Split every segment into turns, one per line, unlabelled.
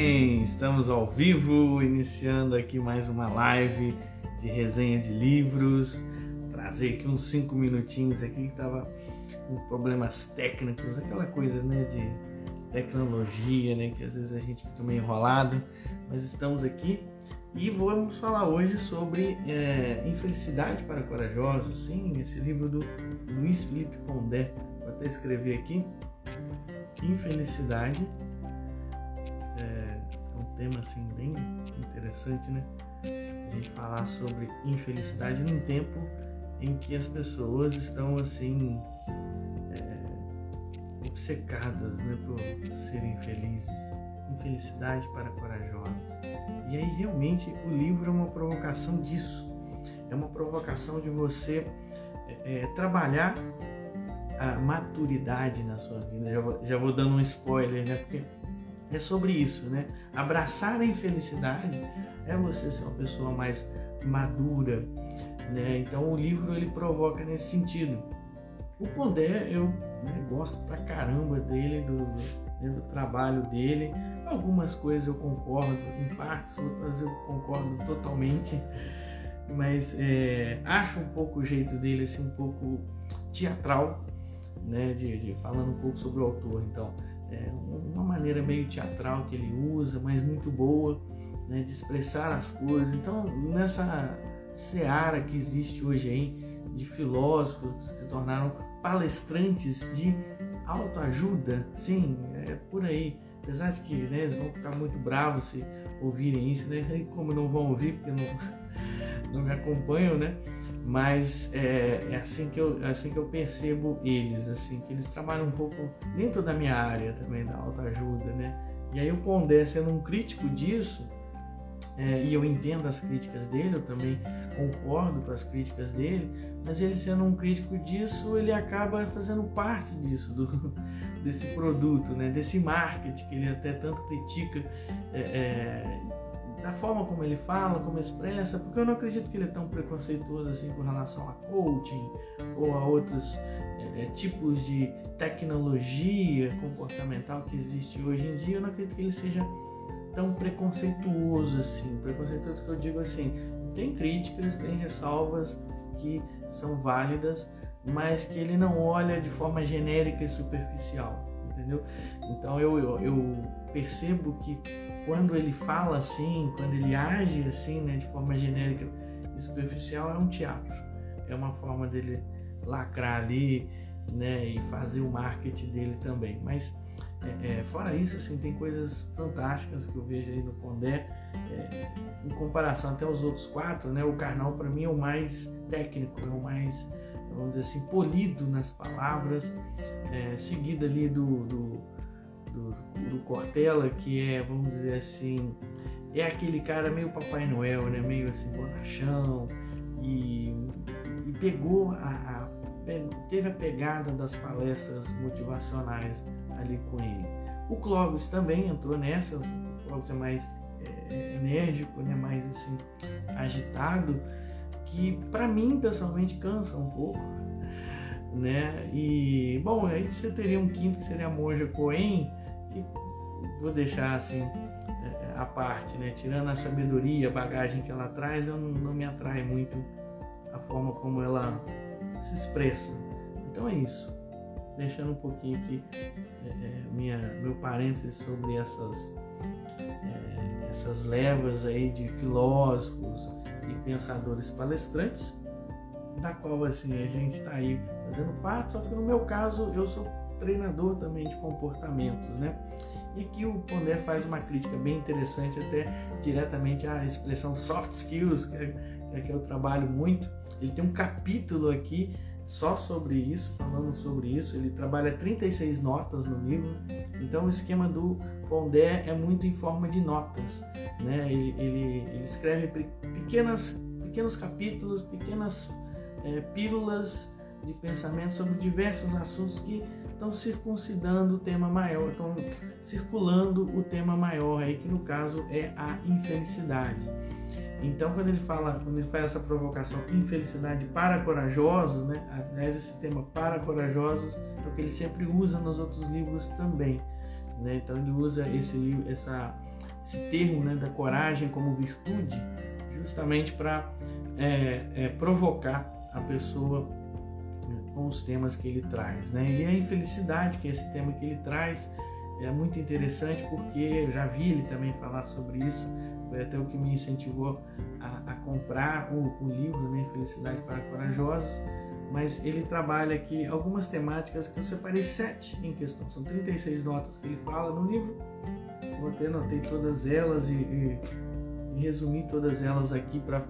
bem? Estamos ao vivo, iniciando aqui mais uma live de resenha de livros. Trazer aqui uns cinco minutinhos aqui que tava com problemas técnicos, aquela coisa, né, de tecnologia, né, que às vezes a gente fica meio enrolado, mas estamos aqui e vamos falar hoje sobre é, Infelicidade para Corajosos, sim, esse livro do Luiz Felipe Pondé. Vou até escrever aqui. Infelicidade tema assim bem interessante, né? A gente falar sobre infelicidade num tempo em que as pessoas estão assim é, obcecadas, né, por serem felizes. Infelicidade para corajosos. E aí realmente o livro é uma provocação disso. É uma provocação de você é, é trabalhar a maturidade na sua vida. Já vou, já vou dando um spoiler, né? Porque é sobre isso, né? Abraçar a infelicidade é você ser uma pessoa mais madura, né? Então o livro ele provoca nesse sentido. O Pondé eu né, gosto pra caramba dele, do, né, do trabalho dele. Algumas coisas eu concordo em partes, outras eu concordo totalmente, mas é, acho um pouco o jeito dele assim um pouco teatral, né? De, de falando um pouco sobre o autor, então é uma maneira meio teatral que ele usa, mas muito boa né, de expressar as coisas. Então, nessa seara que existe hoje aí de filósofos que se tornaram palestrantes de autoajuda, sim, é por aí. Apesar de que né, eles vão ficar muito bravos se ouvirem isso, né? E como não vão ouvir porque não, não me acompanham, né? Mas é, é, assim que eu é assim que eu percebo eles assim que eles trabalham um pouco dentro da minha área também da autoajuda né? E aí o Pondé sendo um crítico disso é, e eu entendo as críticas dele eu também concordo com as críticas dele mas ele sendo um crítico disso ele acaba fazendo parte disso do, desse produto né? Desse marketing que ele até tanto critica é, é da forma como ele fala, como expressa, porque eu não acredito que ele é tão preconceituoso assim com relação a coaching ou a outros é, tipos de tecnologia comportamental que existe hoje em dia. Eu não acredito que ele seja tão preconceituoso assim. Preconceituoso que eu digo assim, tem críticas, tem ressalvas que são válidas, mas que ele não olha de forma genérica e superficial, entendeu? Então eu, eu, eu percebo que quando ele fala assim, quando ele age assim, né, de forma genérica e superficial, é um teatro. É uma forma dele lacrar ali, né, e fazer o marketing dele também. Mas é, é, fora isso, assim, tem coisas fantásticas que eu vejo aí no Pondé, é, em comparação até os outros quatro, né? O Karnal para mim é o mais técnico, é o mais, vamos dizer assim, polido nas palavras, é, seguido ali do, do do, do Cortella, que é, vamos dizer assim, é aquele cara meio Papai Noel, né? meio assim, bonachão, e, e pegou a, a, teve a pegada das palestras motivacionais ali com ele. O Clóvis também entrou nessa, o Clóvis é mais é, enérgico, né? mais assim, agitado, que para mim pessoalmente cansa um pouco, né? E bom, aí você teria um quinto que seria a Monja Coen, que vou deixar assim é, a parte, né? Tirando a sabedoria, a bagagem que ela traz, eu não, não me atrai muito a forma como ela se expressa. Então é isso. Deixando um pouquinho aqui é, é minha, meu parênteses sobre essas, é, essas levas aí de filósofos e pensadores palestrantes, da qual assim a gente está aí fazendo parte, só que no meu caso eu sou treinador também de comportamentos, né? E aqui o Pondé faz uma crítica bem interessante, até diretamente à expressão soft skills, que é, é que eu trabalho muito. Ele tem um capítulo aqui só sobre isso, falando sobre isso. Ele trabalha 36 notas no livro, então o esquema do Pondé é muito em forma de notas. Né? Ele, ele, ele escreve pequenas, pequenos capítulos, pequenas é, pílulas de pensamento sobre diversos assuntos que estão circuncidando o tema maior, estão circulando o tema maior aí, que no caso é a infelicidade. Então, quando ele fala, quando ele faz essa provocação, infelicidade para corajosos, né? Aliás, esse tema para corajosos é o que ele sempre usa nos outros livros também, né? Então, ele usa esse essa esse termo né, da coragem como virtude, justamente para é, é, provocar a pessoa com os temas que ele traz. Né? E a infelicidade, que é esse tema que ele traz, é muito interessante porque eu já vi ele também falar sobre isso, foi até o que me incentivou a, a comprar o, o, livro né, Felicidade para Corajosos, mas ele trabalha aqui algumas temáticas que eu separei sete em questão, são 36 notas que ele fala no livro, eu até anotei todas elas e, e, e resumi todas elas aqui para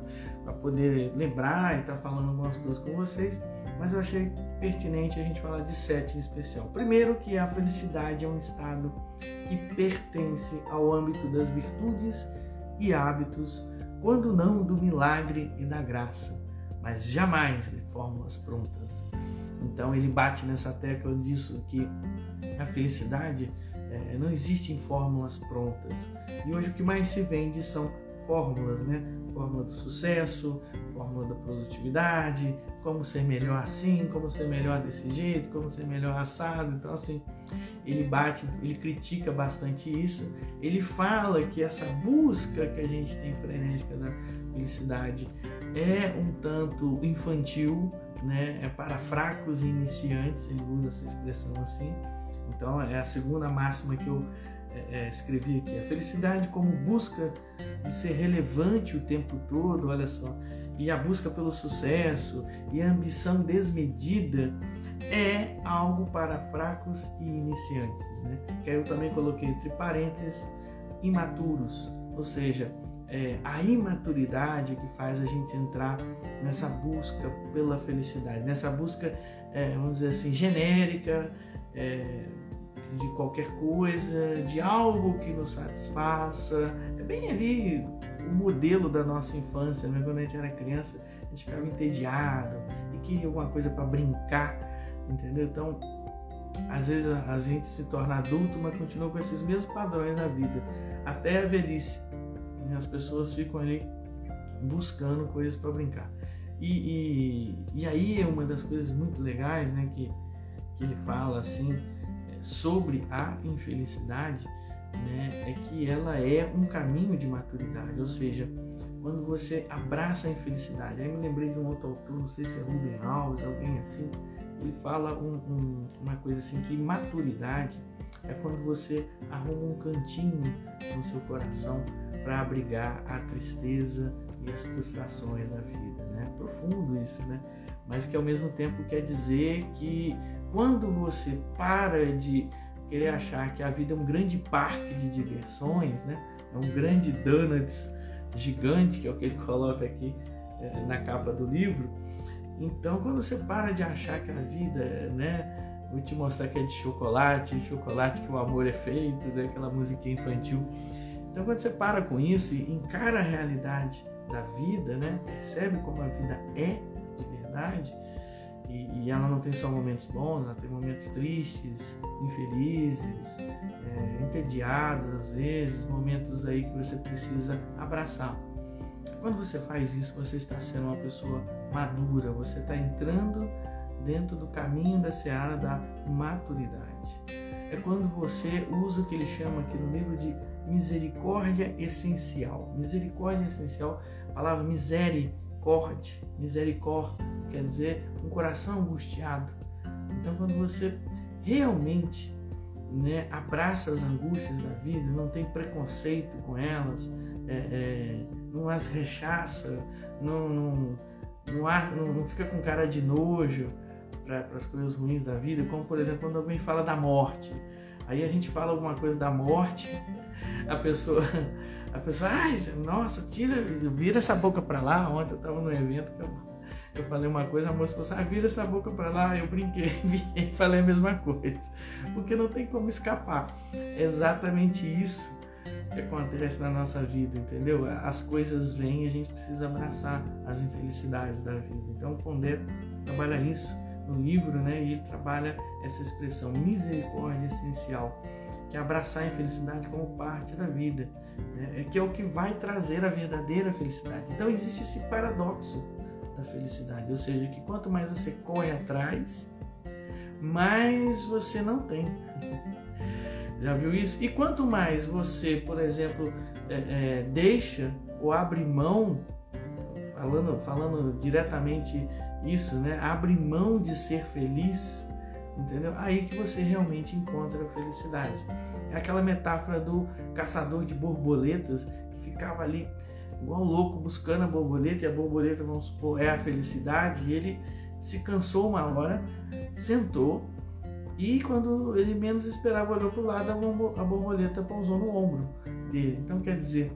poder lembrar e estar tá falando algumas coisas com vocês, mas eu achei pertinente a gente falar de sete em especial. Primeiro, que a felicidade é um estado que pertence ao âmbito das virtudes e hábitos, quando não do milagre e da graça, mas jamais de fórmulas prontas. Então ele bate nessa tecla disso que a felicidade é, não existe em fórmulas prontas. E hoje o que mais se vende são fórmulas, né? Fórmula do sucesso, fórmula da produtividade, como ser melhor assim, como ser melhor desse jeito, como ser melhor assado. Então, assim, ele bate, ele critica bastante isso. Ele fala que essa busca que a gente tem frenética da felicidade é um tanto infantil, né? É para fracos e iniciantes, ele usa essa expressão assim. Então, é a segunda máxima que eu é, é, escrevi aqui. A felicidade como busca de ser relevante o tempo todo, olha só, e a busca pelo sucesso e a ambição desmedida é algo para fracos e iniciantes, né? Que eu também coloquei entre parênteses imaturos, ou seja, é, a imaturidade que faz a gente entrar nessa busca pela felicidade, nessa busca, é, vamos dizer assim, genérica, é, de qualquer coisa, de algo que nos satisfaça. É bem ali o modelo da nossa infância, né? quando a gente era criança, a gente ficava entediado e queria alguma coisa para brincar, entendeu? Então, às vezes a, gente se torna adulto, mas continua com esses mesmos padrões na vida, até a velhice. E as pessoas ficam ali buscando coisas para brincar. E, e, e, aí é uma das coisas muito legais, né, que, que ele fala assim, sobre a infelicidade né, é que ela é um caminho de maturidade, ou seja, quando você abraça a infelicidade. Aí me lembrei de um outro autor, não sei se é Ruben Alves, alguém assim, ele fala um, um, uma coisa assim que maturidade é quando você arruma um cantinho no seu coração para abrigar a tristeza e as frustrações da vida, né? Profundo isso, né? Mas que ao mesmo tempo quer dizer que quando você para de querer achar que a vida é um grande parque de diversões, né? É um grande donuts gigante, que é o que ele coloca aqui é, na capa do livro. Então, quando você para de achar que a vida, né? Vou te mostrar que é de chocolate, chocolate que o amor é feito, né? aquela musiquinha infantil. Então, quando você para com isso e encara a realidade da vida, né? Percebe como a vida é de verdade, e, e, ela não tem só momentos bons, ela tem momentos tristes, infelizes, é, entediados às vezes, momentos aí que você precisa abraçar. Quando você faz isso, você está sendo uma pessoa madura, você está entrando dentro do caminho da seara da maturidade. É quando você usa o que ele chama aqui no livro de misericórdia essencial. Misericórdia essencial, a palavra misericórdia, misericórdia quer dizer um coração angustiado. Então, quando você realmente né, abraça as angústias da vida, não tem preconceito com elas, é, é, não as rechaça, não, não, não, não, fica com cara de nojo para as coisas ruins da vida, como por exemplo quando alguém fala da morte. Aí a gente fala alguma coisa da morte, a pessoa, a pessoa, ai, nossa, tira, vira essa boca para lá. Ontem eu estava no evento eu falei uma coisa, a moça falou assim, ah, vira essa boca para lá, eu brinquei e falei a mesma coisa. Porque não tem como escapar. É exatamente isso que acontece na nossa vida, entendeu? As coisas vêm e a gente precisa abraçar as infelicidades da vida. Então, Pondé trabalha isso no livro, né? E ele trabalha essa expressão misericórdia essencial, que é abraçar a infelicidade como parte da vida, né? É que é o que vai trazer a verdadeira felicidade. Então, existe esse paradoxo da felicidade. Ou seja, que quanto mais você corre atrás, mais você não tem. Já viu isso? E quanto mais você, por exemplo, é, é, deixa ou abre mão, falando, falando diretamente isso, né? Abre mão de ser feliz, entendeu? Aí que você realmente encontra a felicidade. É aquela metáfora do caçador de borboletas que ficava ali igual louco buscando a borboleta e a borboleta, vamos supor, é a felicidade. E ele se cansou uma hora, sentou e quando ele menos esperava olhou para o lado, a borboleta pousou no ombro dele. Então quer dizer,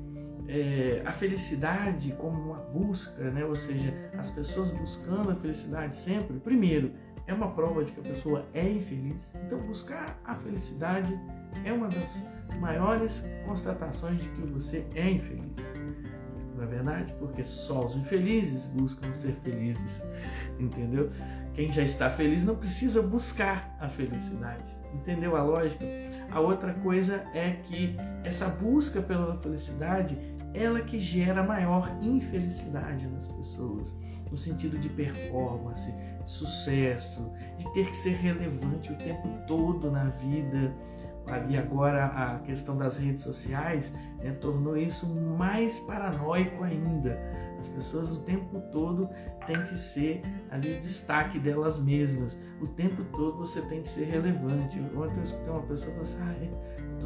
é, a felicidade como uma busca, né? ou seja, as pessoas buscando a felicidade sempre, primeiro, é uma prova de que a pessoa é infeliz. Então, buscar a felicidade é uma das maiores constatações de que você é infeliz. Não é verdade? Porque só os infelizes buscam ser felizes, entendeu? Quem já está feliz não precisa buscar a felicidade. Entendeu a lógica? A outra coisa é que essa busca pela felicidade ela que gera maior infelicidade nas pessoas, no sentido de performance, sucesso, de ter que ser relevante o tempo todo na vida. E agora a questão das redes sociais né, tornou isso mais paranoico ainda. As pessoas o tempo todo têm que ser ali o destaque delas mesmas. O tempo todo você tem que ser relevante. Ontem eu escutei uma pessoa falando assim, ah,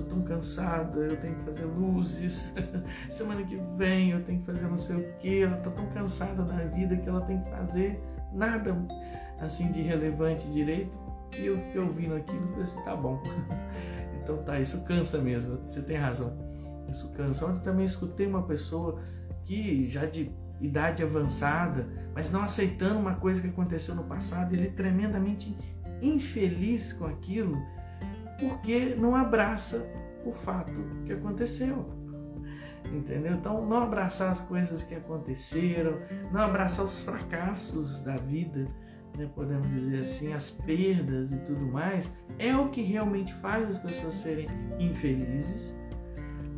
tão cansada, eu tenho que fazer luzes, semana que vem eu tenho que fazer não sei o que, ela tá tão cansada da vida que ela tem que fazer nada assim de relevante direito. E eu fiquei ouvindo aquilo e falei assim, tá bom. então tá, isso cansa mesmo, você tem razão. Isso cansa. Ontem também escutei uma pessoa que já de idade avançada, mas não aceitando uma coisa que aconteceu no passado, ele tremendamente infeliz com aquilo porque não abraça o fato que aconteceu. Entendeu? Então, não abraçar as coisas que aconteceram, não abraçar os fracassos da vida, né, podemos dizer assim, as perdas e tudo mais, é o que realmente faz as pessoas serem infelizes.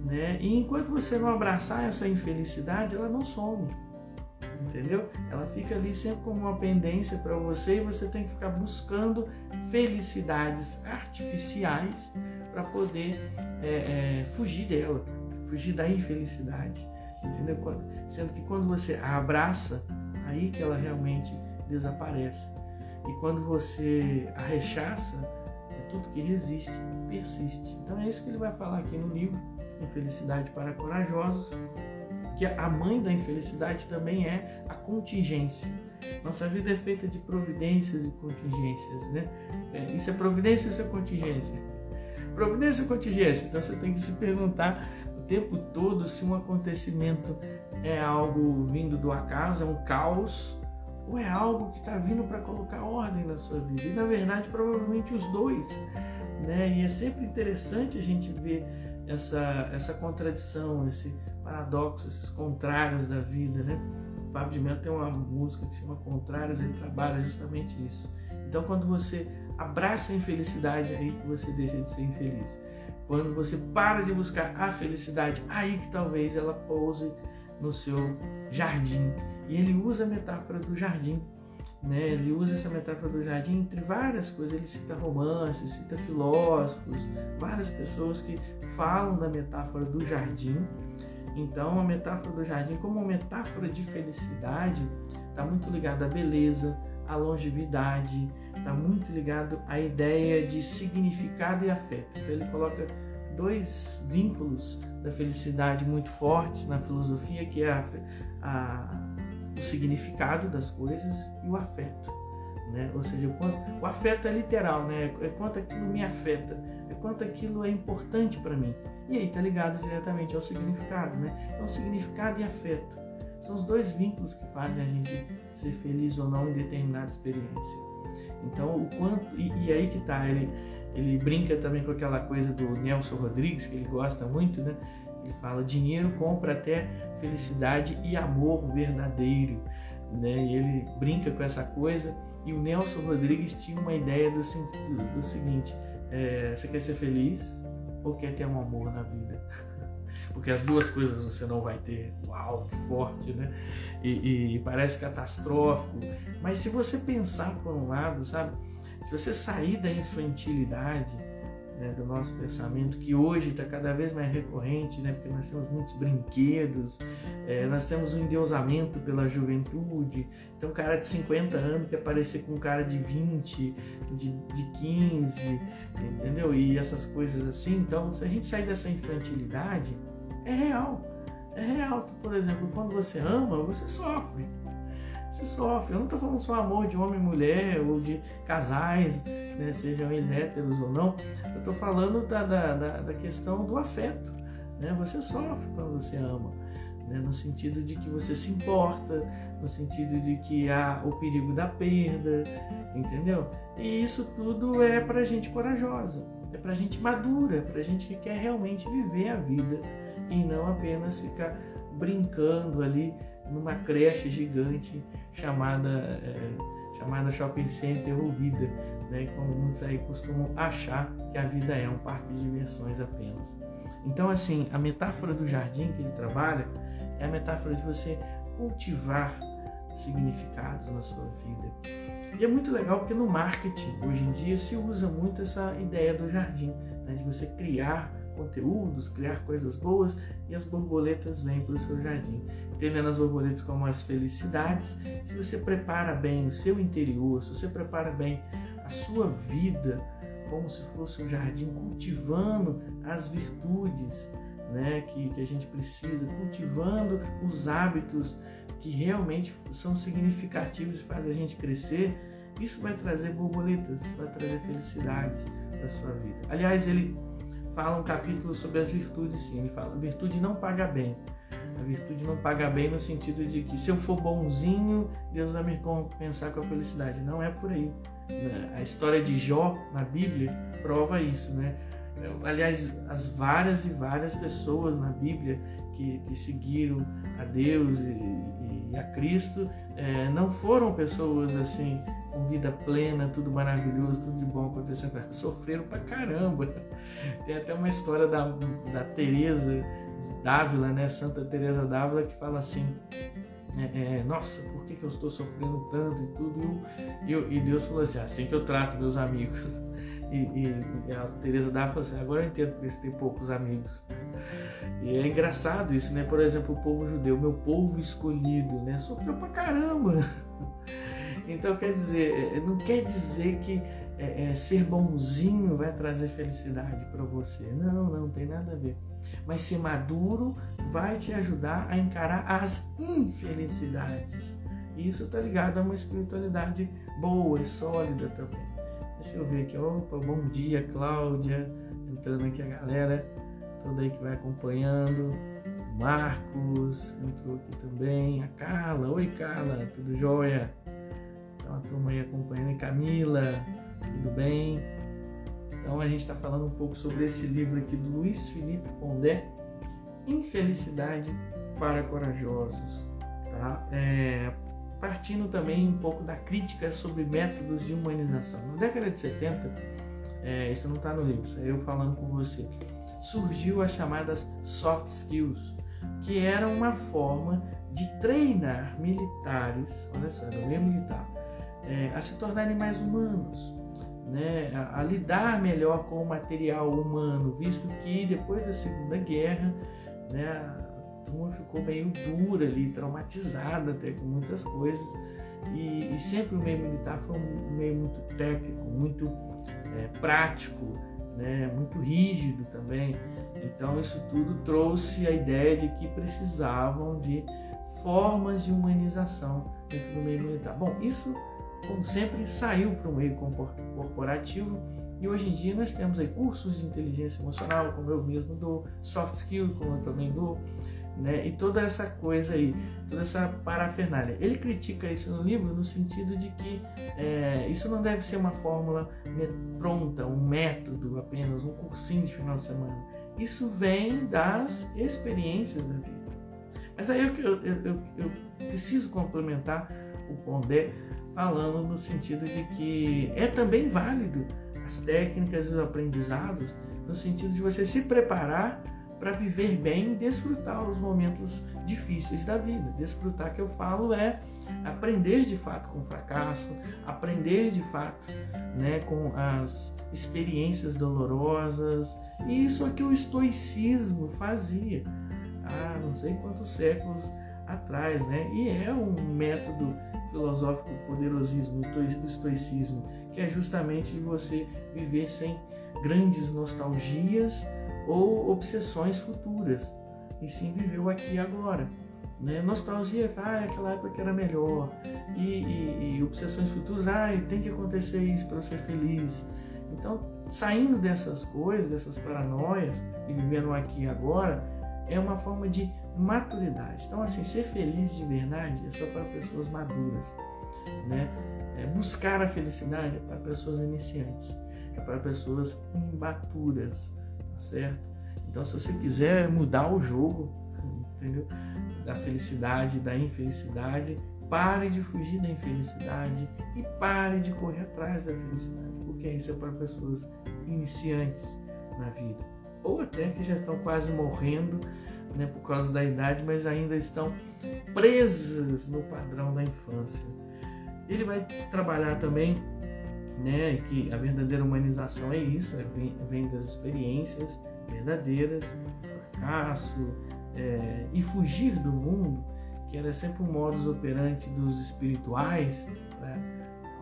Né? E enquanto você não abraçar essa infelicidade, ela não some entendeu? Ela fica ali sempre como uma pendência para você e você tem que ficar buscando felicidades artificiais para poder é, é, fugir dela, fugir da infelicidade, entendeu? Sendo que quando você abraça, aí que ela realmente desaparece. E quando você a rechaça, é tudo que resiste, persiste. Então é isso que ele vai falar aqui no livro, Infelicidade para Corajosos, que a mãe da infelicidade também é a contingência. Nossa vida é feita de providências e contingências, né? É, isso é providência ou isso é contingência? Providência ou contingência? Então você tem que se perguntar o tempo todo se um acontecimento é algo vindo do acaso, é um caos, ou é algo que está vindo para colocar ordem na sua vida. E na verdade, provavelmente os dois. Né? E é sempre interessante a gente ver essa, essa contradição, esse paradoxos, esses contrários da vida, né? O Fábio de Mello tem uma música que se chama Contrários, ele trabalha justamente isso. Então, quando você abraça a infelicidade, é aí que você deixa de ser infeliz. Quando você para de buscar a felicidade, aí que talvez ela pouse no seu jardim. E ele usa a metáfora do jardim. Né? Ele usa essa metáfora do jardim entre várias coisas. Ele cita romances, cita filósofos, várias pessoas que falam da metáfora do jardim então, a metáfora do jardim, como uma metáfora de felicidade, está muito ligada à beleza, à longevidade, está muito ligado à ideia de significado e afeto. Então, ele coloca dois vínculos da felicidade muito fortes na filosofia, que é a, a, o significado das coisas e o afeto. Né? Ou seja, quanto, o afeto é literal, né? é quanto aquilo me afeta, é quanto aquilo é importante para mim. E aí está ligado diretamente ao significado, né? Então, significado e afeto são os dois vínculos que fazem a gente ser feliz ou não em determinada experiência. Então, o quanto e, e aí que está ele ele brinca também com aquela coisa do Nelson Rodrigues que ele gosta muito, né? Ele fala: dinheiro compra até felicidade e amor verdadeiro, né? E ele brinca com essa coisa. E o Nelson Rodrigues tinha uma ideia do, do, seguinte: é, você quer ser feliz? ou quer ter um amor na vida. Porque as duas coisas você não vai ter, uau, que forte, né? E, e, parece catastrófico. Mas se você pensar por um lado, sabe? Se você sair da infantilidade, né, do nosso pensamento, que hoje está cada vez mais recorrente, né, porque nós temos muitos brinquedos, é, nós temos um endeusamento pela juventude. Então, cara de 50 anos quer parecer com um cara de 20, de, de 15, entendeu? E essas coisas assim. Então, se a gente sair dessa infantilidade, é real. É real que, por exemplo, quando você ama, você sofre você sofre. Eu não estou falando só amor de homem e mulher ou de casais, né, sejam eles héteros ou não. Eu estou falando da, da, da, questão do afeto. Né? Você sofre quando você ama. Né? No sentido de que você se importa, no sentido de que há o perigo da perda, entendeu? E isso tudo é para gente corajosa, é para gente madura, é para gente que quer realmente viver a vida e não apenas ficar brincando ali numa creche gigante chamada, é, chamada shopping center ou vida, né? como muitos aí costumam achar que a vida é um parque de diversões apenas. Então, assim, a metáfora do jardim que ele trabalha é a metáfora de você cultivar significados na sua vida. E é muito legal porque no marketing, hoje em dia, se usa muito essa ideia do jardim, né? de você criar conteúdos, criar coisas boas e as borboletas vêm para o seu jardim. Entendendo as borboletas como as felicidades, se você prepara bem o seu interior, se você prepara bem a sua vida, como se fosse um jardim, cultivando as virtudes né, que, que a gente precisa, cultivando os hábitos que realmente são significativos e fazem a gente crescer, isso vai trazer borboletas, vai trazer felicidades para sua vida. Aliás, ele fala um capítulo sobre as virtudes, sim. Ele fala: a virtude não paga bem. A virtude não paga bem no sentido de que se eu for bonzinho, Deus vai me compensar com a felicidade. Não é por aí. Né? A história de Jó na Bíblia prova isso, né? Aliás, as várias e várias pessoas na Bíblia que, que seguiram a Deus e, e a Cristo é, não foram pessoas assim com vida plena, tudo maravilhoso, tudo de bom acontecendo. Sofreram pra caramba. Tem até uma história da, da Teresa Dávila, né? Santa Teresa Dávila, que fala assim. É, é, nossa, por que, que eu estou sofrendo tanto e tudo? E, eu, e Deus falou assim: assim que eu trato meus amigos. E, e, a Teresa Dávila falou assim: agora eu entendo porque você tem poucos amigos. E é engraçado isso, né? Por exemplo, o povo judeu, meu povo escolhido, né? Sofreu pra caramba. Então quer dizer, é, é, não quer dizer que é, é, ser bonzinho vai trazer felicidade para você. Não, não tem nada a ver. Mas ser maduro vai te ajudar a encarar as infelicidades. E isso está ligado a uma espiritualidade boa e sólida também. Deixa eu ver aqui. Opa, bom dia, Cláudia. Entrando aqui a galera toda aí que vai acompanhando. Marcos entrou aqui também. A Carla. Oi, Carla. Tudo jóia? Então a turma aí acompanhando. E Camila, tudo bem? Então a gente está falando um pouco sobre esse livro aqui do Luiz Felipe Pondé, Infelicidade para Corajosos. Tá? É, partindo também um pouco da crítica sobre métodos de humanização. Na década de 70, é, isso não está no livro, isso é eu falando com você, surgiu as chamadas soft skills, que era uma forma de treinar militares, olha só, era o meio militar, é, a se tornarem mais humanos, né, a, a, lidar melhor com o material humano, visto que depois da Segunda Guerra, né, turma ficou meio dura ali, traumatizada até com muitas coisas, e, e sempre o meio militar foi um meio muito técnico, muito é, prático, né, muito rígido também. Então isso tudo trouxe a ideia de que precisavam de formas de humanização dentro do meio militar. Bom, isso como sempre, saiu para o meio corporativo e hoje em dia nós temos aí cursos de inteligência emocional, como eu mesmo dou, soft skill, como eu também dou, né? E toda essa coisa aí, toda essa parafernália. Ele critica isso no livro no sentido de que é, isso não deve ser uma fórmula pronta, um método apenas, um cursinho de final de semana. Isso vem das experiências da vida. Mas aí eu, eu, eu, eu preciso complementar o Pondé falando no sentido de que é também válido as técnicas e os aprendizados no sentido de você se preparar para viver bem e desfrutar os momentos difíceis da vida. Desfrutar que eu falo é aprender de fato com o fracasso, aprender de fato né, com as experiências dolorosas. E isso é que o estoicismo fazia há não sei quantos séculos atrás, né? E é um método filosófico poderosíssimo, o estoicismo, que é justamente você viver sem grandes nostalgias ou obsessões futuras, e sim viver o aqui e agora. Né? Nostalgia, ah, aquela época que era melhor, e, e, e obsessões futuras, ah, tem que acontecer isso para eu ser feliz. Então, saindo dessas coisas, dessas paranoias e vivendo aqui e agora, é uma forma de maturidade. Então, assim, ser feliz de verdade é só para pessoas maduras, né? É buscar a felicidade é para pessoas iniciantes, é para pessoas imbaturas, tá certo? Então, se você quiser mudar o jogo, entendeu? Da felicidade, da infelicidade, pare de fugir da infelicidade e pare de correr atrás da felicidade, porque isso é para pessoas iniciantes na vida ou até que já estão quase morrendo né, por causa da idade, mas ainda estão presas no padrão da infância. Ele vai trabalhar também né, que a verdadeira humanização é isso, é, vem, vem das experiências verdadeiras, fracasso é, e fugir do mundo, que era sempre um modus operandi dos espirituais para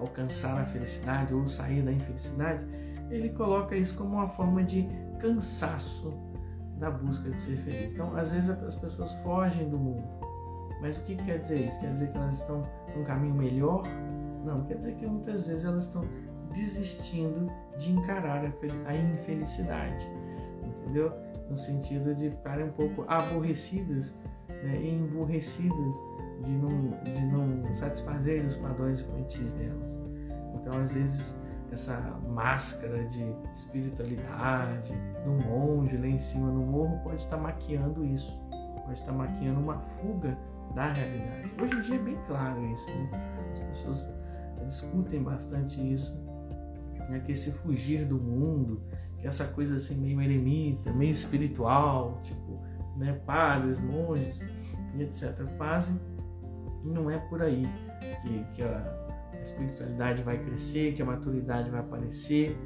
alcançar a felicidade ou sair da infelicidade. Ele coloca isso como uma forma de cansaço da busca de ser feliz. Então, às vezes as pessoas fogem do mundo. Mas o que quer dizer isso? Quer dizer que elas estão num caminho melhor? Não, quer dizer que muitas vezes elas estão desistindo de encarar a infelicidade, entendeu? No sentido de ficarem um pouco aborrecidas né, e emburrecidas de não, de não satisfazer os padrões infantis delas. Então, às vezes, essa máscara de espiritualidade, do monge lá em cima no morro, pode estar maquiando isso, pode estar maquiando uma fuga da realidade. Hoje em dia é bem claro isso, né? as pessoas discutem bastante isso, né? que esse fugir do mundo, que essa coisa assim meio eremita, meio espiritual, tipo né, padres, monges e etc. fazem, e não é por aí que, que a espiritualidade vai crescer, que a maturidade vai aparecer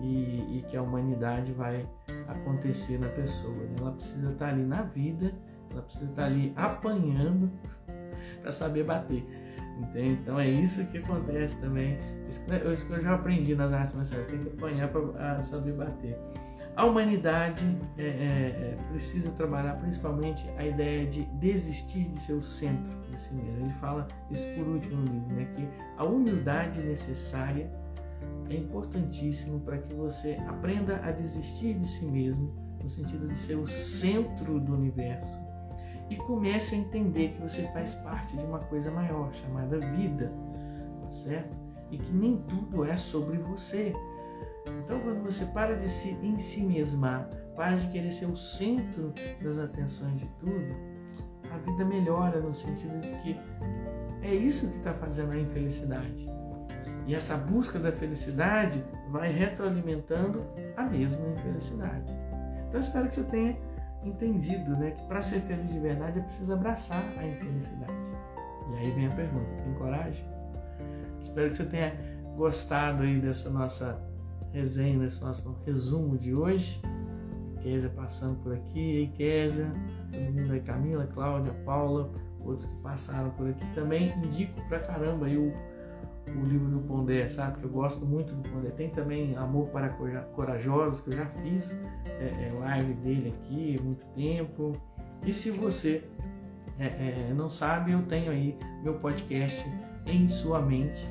e, e que a humanidade vai acontecer na pessoa. Né? Ela precisa estar ali na vida, ela precisa estar ali apanhando para saber bater. Entende? Então é isso que acontece também. Isso que eu já aprendi nas artes marciais, tem que apanhar para saber bater. A humanidade é, é, é, precisa trabalhar principalmente a ideia de desistir de seu centro de si mesmo. Ele fala isso por último no livro, né? que a humildade necessária é importantíssimo para que você aprenda a desistir de si mesmo, no sentido de ser o centro do universo, e comece a entender que você faz parte de uma coisa maior chamada vida, tá certo? E que nem tudo é sobre você então, quando você para de se em si mesmar, para de querer ser o centro das atenções de tudo, a vida melhora no sentido de que é isso que está fazendo a infelicidade. E essa busca da felicidade vai retroalimentando a mesma infelicidade. Então, espero que você tenha entendido né, que para ser feliz de verdade é preciso abraçar a infelicidade. E aí vem a pergunta: tem coragem? Espero que você tenha gostado aí dessa nossa resenha, nesse nosso resumo de hoje. Kézia passando por aqui, ei Kézia, todo mundo aí, Camila, Cláudia, Paula, outros que passaram por aqui também. Indico pra caramba aí o, o livro do Pondé, sabe? Que eu gosto muito do Pondé. Tem também Amor para Corajosos, que eu já fiz é, é, live dele aqui há muito tempo. E se você é, é não sabe, eu tenho aí meu podcast em sua mente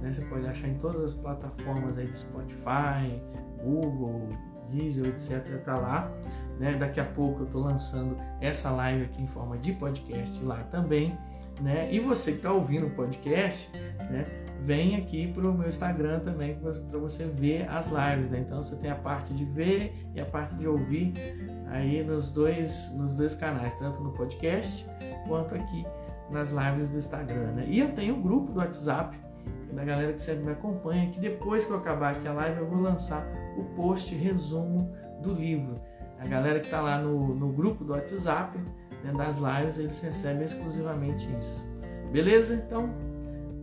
né? Você pode achar em todas as plataformas aí de Spotify, Google, Diesel, etc. Tá lá. Né? Daqui a pouco eu estou lançando essa live aqui em forma de podcast lá também. Né? E você que está ouvindo o podcast, né? Vem aqui para o meu Instagram também para você ver as lives. Né? Então você tem a parte de ver e a parte de ouvir aí nos dois, nos dois canais, tanto no podcast quanto aqui nas lives do Instagram. Né? E eu tenho um grupo do WhatsApp da galera que sempre me acompanha, que depois que eu acabar aqui a live eu vou lançar o post resumo do livro. A galera que está lá no, no grupo do WhatsApp, né, das lives, eles recebem exclusivamente isso. Beleza? Então,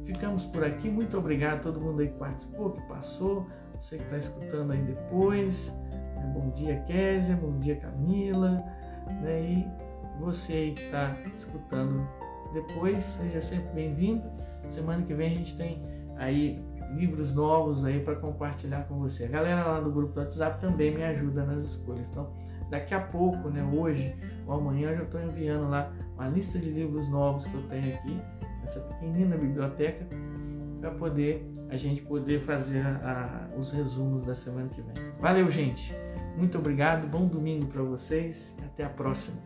ficamos por aqui. Muito obrigado a todo mundo aí que participou, que passou, você que está escutando aí depois. Né, bom dia, Késia. Bom dia, Camila. Né, e você aí que está escutando depois, seja sempre bem-vindo. Semana que vem a gente tem aí livros novos aí para compartilhar com você. A galera lá do grupo do WhatsApp também me ajuda nas escolhas. Então, daqui a pouco, né, hoje ou amanhã, eu já estou enviando lá uma lista de livros novos que eu tenho aqui, essa pequenina biblioteca, para poder a gente poder fazer a, os resumos da semana que vem. Valeu, gente. Muito obrigado. Bom domingo para vocês e até a próxima.